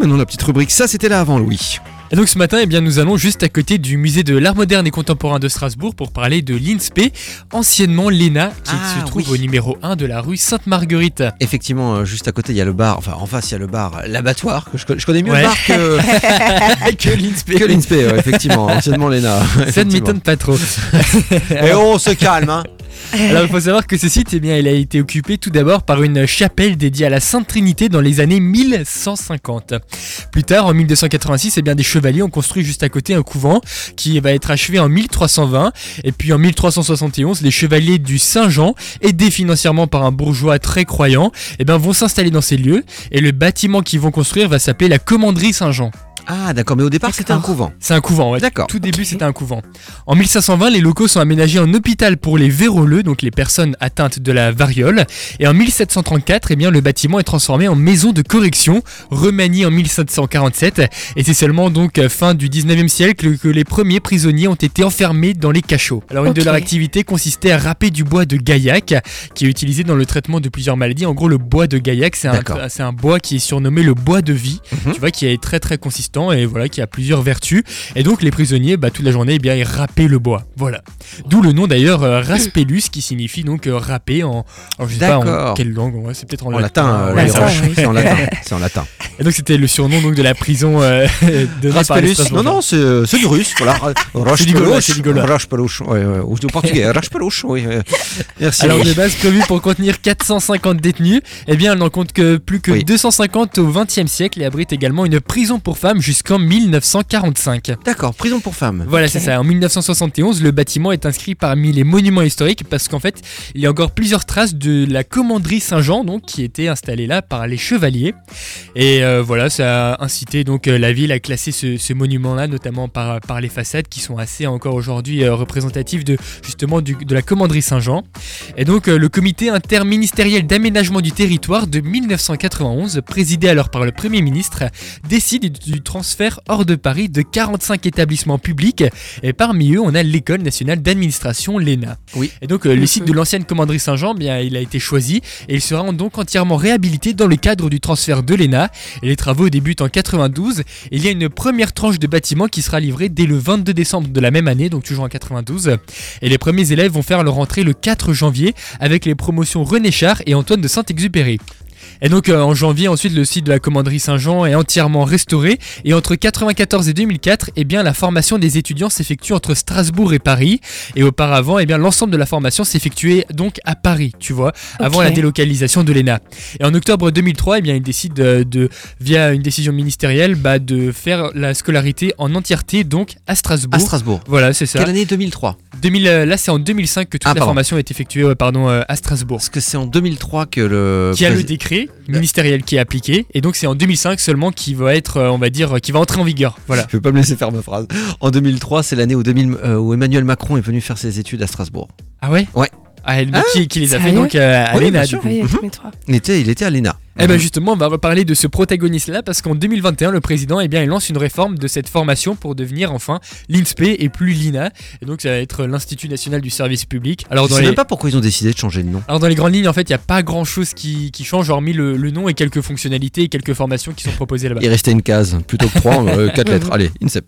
Maintenant la petite rubrique, ça c'était là avant Louis. Et donc ce matin, eh bien, nous allons juste à côté du musée de l'art moderne et contemporain de Strasbourg pour parler de l'INSPE, anciennement l'ENA, qui Ah, se trouve oui. au numéro 1 de la rue Sainte-Marguerite. Effectivement, euh, juste à côté il y a le bar, enfin en face il y a le bar, l'abattoir, que je, connais- je connais mieux Ouais. le bar que, que l'INSPE. que l'INSPE, ouais, effectivement, anciennement l'ENA. Ça ne m'étonne pas trop. Et on se calme, hein. Alors il faut savoir que ce site, eh bien, il a été occupé tout d'abord par une chapelle dédiée à la Sainte Trinité dans les années 1150. Plus tard, en 1286, eh bien, des chevaliers ont construit juste à côté un couvent qui va être achevé en 1320. Et puis en 1371, les chevaliers du Saint-Jean, aidés financièrement par un bourgeois très croyant, eh bien, vont s'installer dans ces lieux. Et le bâtiment qu'ils vont construire va s'appeler la Commanderie Saint-Jean. Ah d'accord, mais au départ c'était un couvent. C'est un couvent, ouais. D'accord. Tout début, c'était un couvent. En 1520, les locaux sont aménagés en hôpital pour les véroleux, donc les personnes atteintes de la variole. Et en 1734, eh bien, le bâtiment est transformé en maison de correction, remanié en 1747. Et c'est seulement donc euh, fin du 19e siècle que les premiers prisonniers ont été enfermés dans les cachots. Alors une de leurs activités consistait à râper du bois de gaillac, qui est utilisé dans le traitement de plusieurs maladies. En gros, le bois de gaillac, c'est un, D'accord. c'est un bois qui est surnommé le bois de vie Mhm. tu vois, qui est très très consistant et voilà, qui a plusieurs vertus. Et donc les prisonniers, bah, toute la journée, eh bien, ils râpaient le bois. Voilà. D'où le nom d'ailleurs euh, raspellus, qui signifie donc euh, râper en. Alors, je sais pas en quelle langue, ouais, c'est peut-être en, En latin, oui. c'est en latin. C'est en latin. Et donc c'était le surnom donc de la prison euh, de Raspelus. Non, non, c'est euh, du russe. Voilà. Raspelus. Ouais, ouais. Ou du portugais. Raspelus. Oui. Merci. Alors de base prévu pour contenir 450 détenus, eh bien elle n'en compte que plus que Oui. 250 au XXe siècle et abrite également une prison pour femmes jusqu'en 1945. D'accord, prison pour femmes. Voilà, c'est ça. En 1971, le bâtiment est inscrit parmi les monuments historiques parce qu'en fait, il y a encore plusieurs traces de la commanderie Saint-Jean, donc qui était installée là par les chevaliers. Et euh, voilà, ça a incité donc euh, la ville à classer ce, ce monument-là, notamment par, par les façades qui sont assez encore aujourd'hui euh, représentatives de justement du- de la commanderie Saint-Jean. Et donc euh, le comité interministériel d'aménagement du territoire de 1991, présidé alors par le Premier ministre, décide du transfert hors de Paris de 45 établissements publics et parmi eux on a l'école nationale d'administration l'ENA. Oui. Et donc euh, le site de l'ancienne commanderie Saint-Jean, bien il a été choisi et il sera donc entièrement réhabilité dans le cadre du transfert de l'ENA et les travaux débutent en 92 et il y a une première tranche de bâtiment qui sera livrée dès le 22 décembre de la même année donc toujours en 92 et les premiers élèves vont faire leur entrée le 4 janvier avec les promotions René Char et Antoine de Saint-Exupéry. Et donc euh, en janvier ensuite le site de la commanderie Saint-Jean est entièrement restauré et entre 94 et 2004 eh bien la formation des étudiants s'effectue entre Strasbourg et Paris et auparavant eh bien l'ensemble de la formation s'effectuait donc à Paris tu vois avant la délocalisation de l'ENA. Et en octobre 2003 eh bien il décide de, de- via une décision ministérielle bah, de faire la scolarité en entièreté donc à Strasbourg. À Strasbourg. Voilà c'est ça. Quelle année? 2003 2000, euh, là c'est en 2005 que toute Ah, la pardon. formation est effectuée euh, pardon euh, à Strasbourg Parce que c'est en 2003 que le. qui a le prési- décret ministériel qui est appliqué et donc c'est en 2005 seulement qui va être euh, on va dire qui va entrer en vigueur voilà Je vais pas me laisser faire ma phrase. En 2003, c'est l'année où, 2000 euh, où Emmanuel Macron est venu faire ses études à Strasbourg. ah ouais? Ouais. ah, donc, qui, qui les a fait donc euh, à Oui, l'ENA. Oui, était, il était à l'ENA. Eh ben justement, on va reparler de ce protagoniste-là parce qu'en 2021, le président, eh bien, il lance une réforme de cette formation pour devenir enfin l'INSPE et plus l'INA. Et donc, ça va être l'Institut national du service public. Alors Je dans sais les même pas pourquoi ils ont décidé de changer de nom. alors dans les grandes lignes, en fait, il n'y a pas grand-chose qui, qui change, hormis le, le nom et quelques fonctionnalités et quelques formations qui sont proposées là-bas. Il restait une case, plutôt que trois, euh, quatre lettres. Allez, INSEP.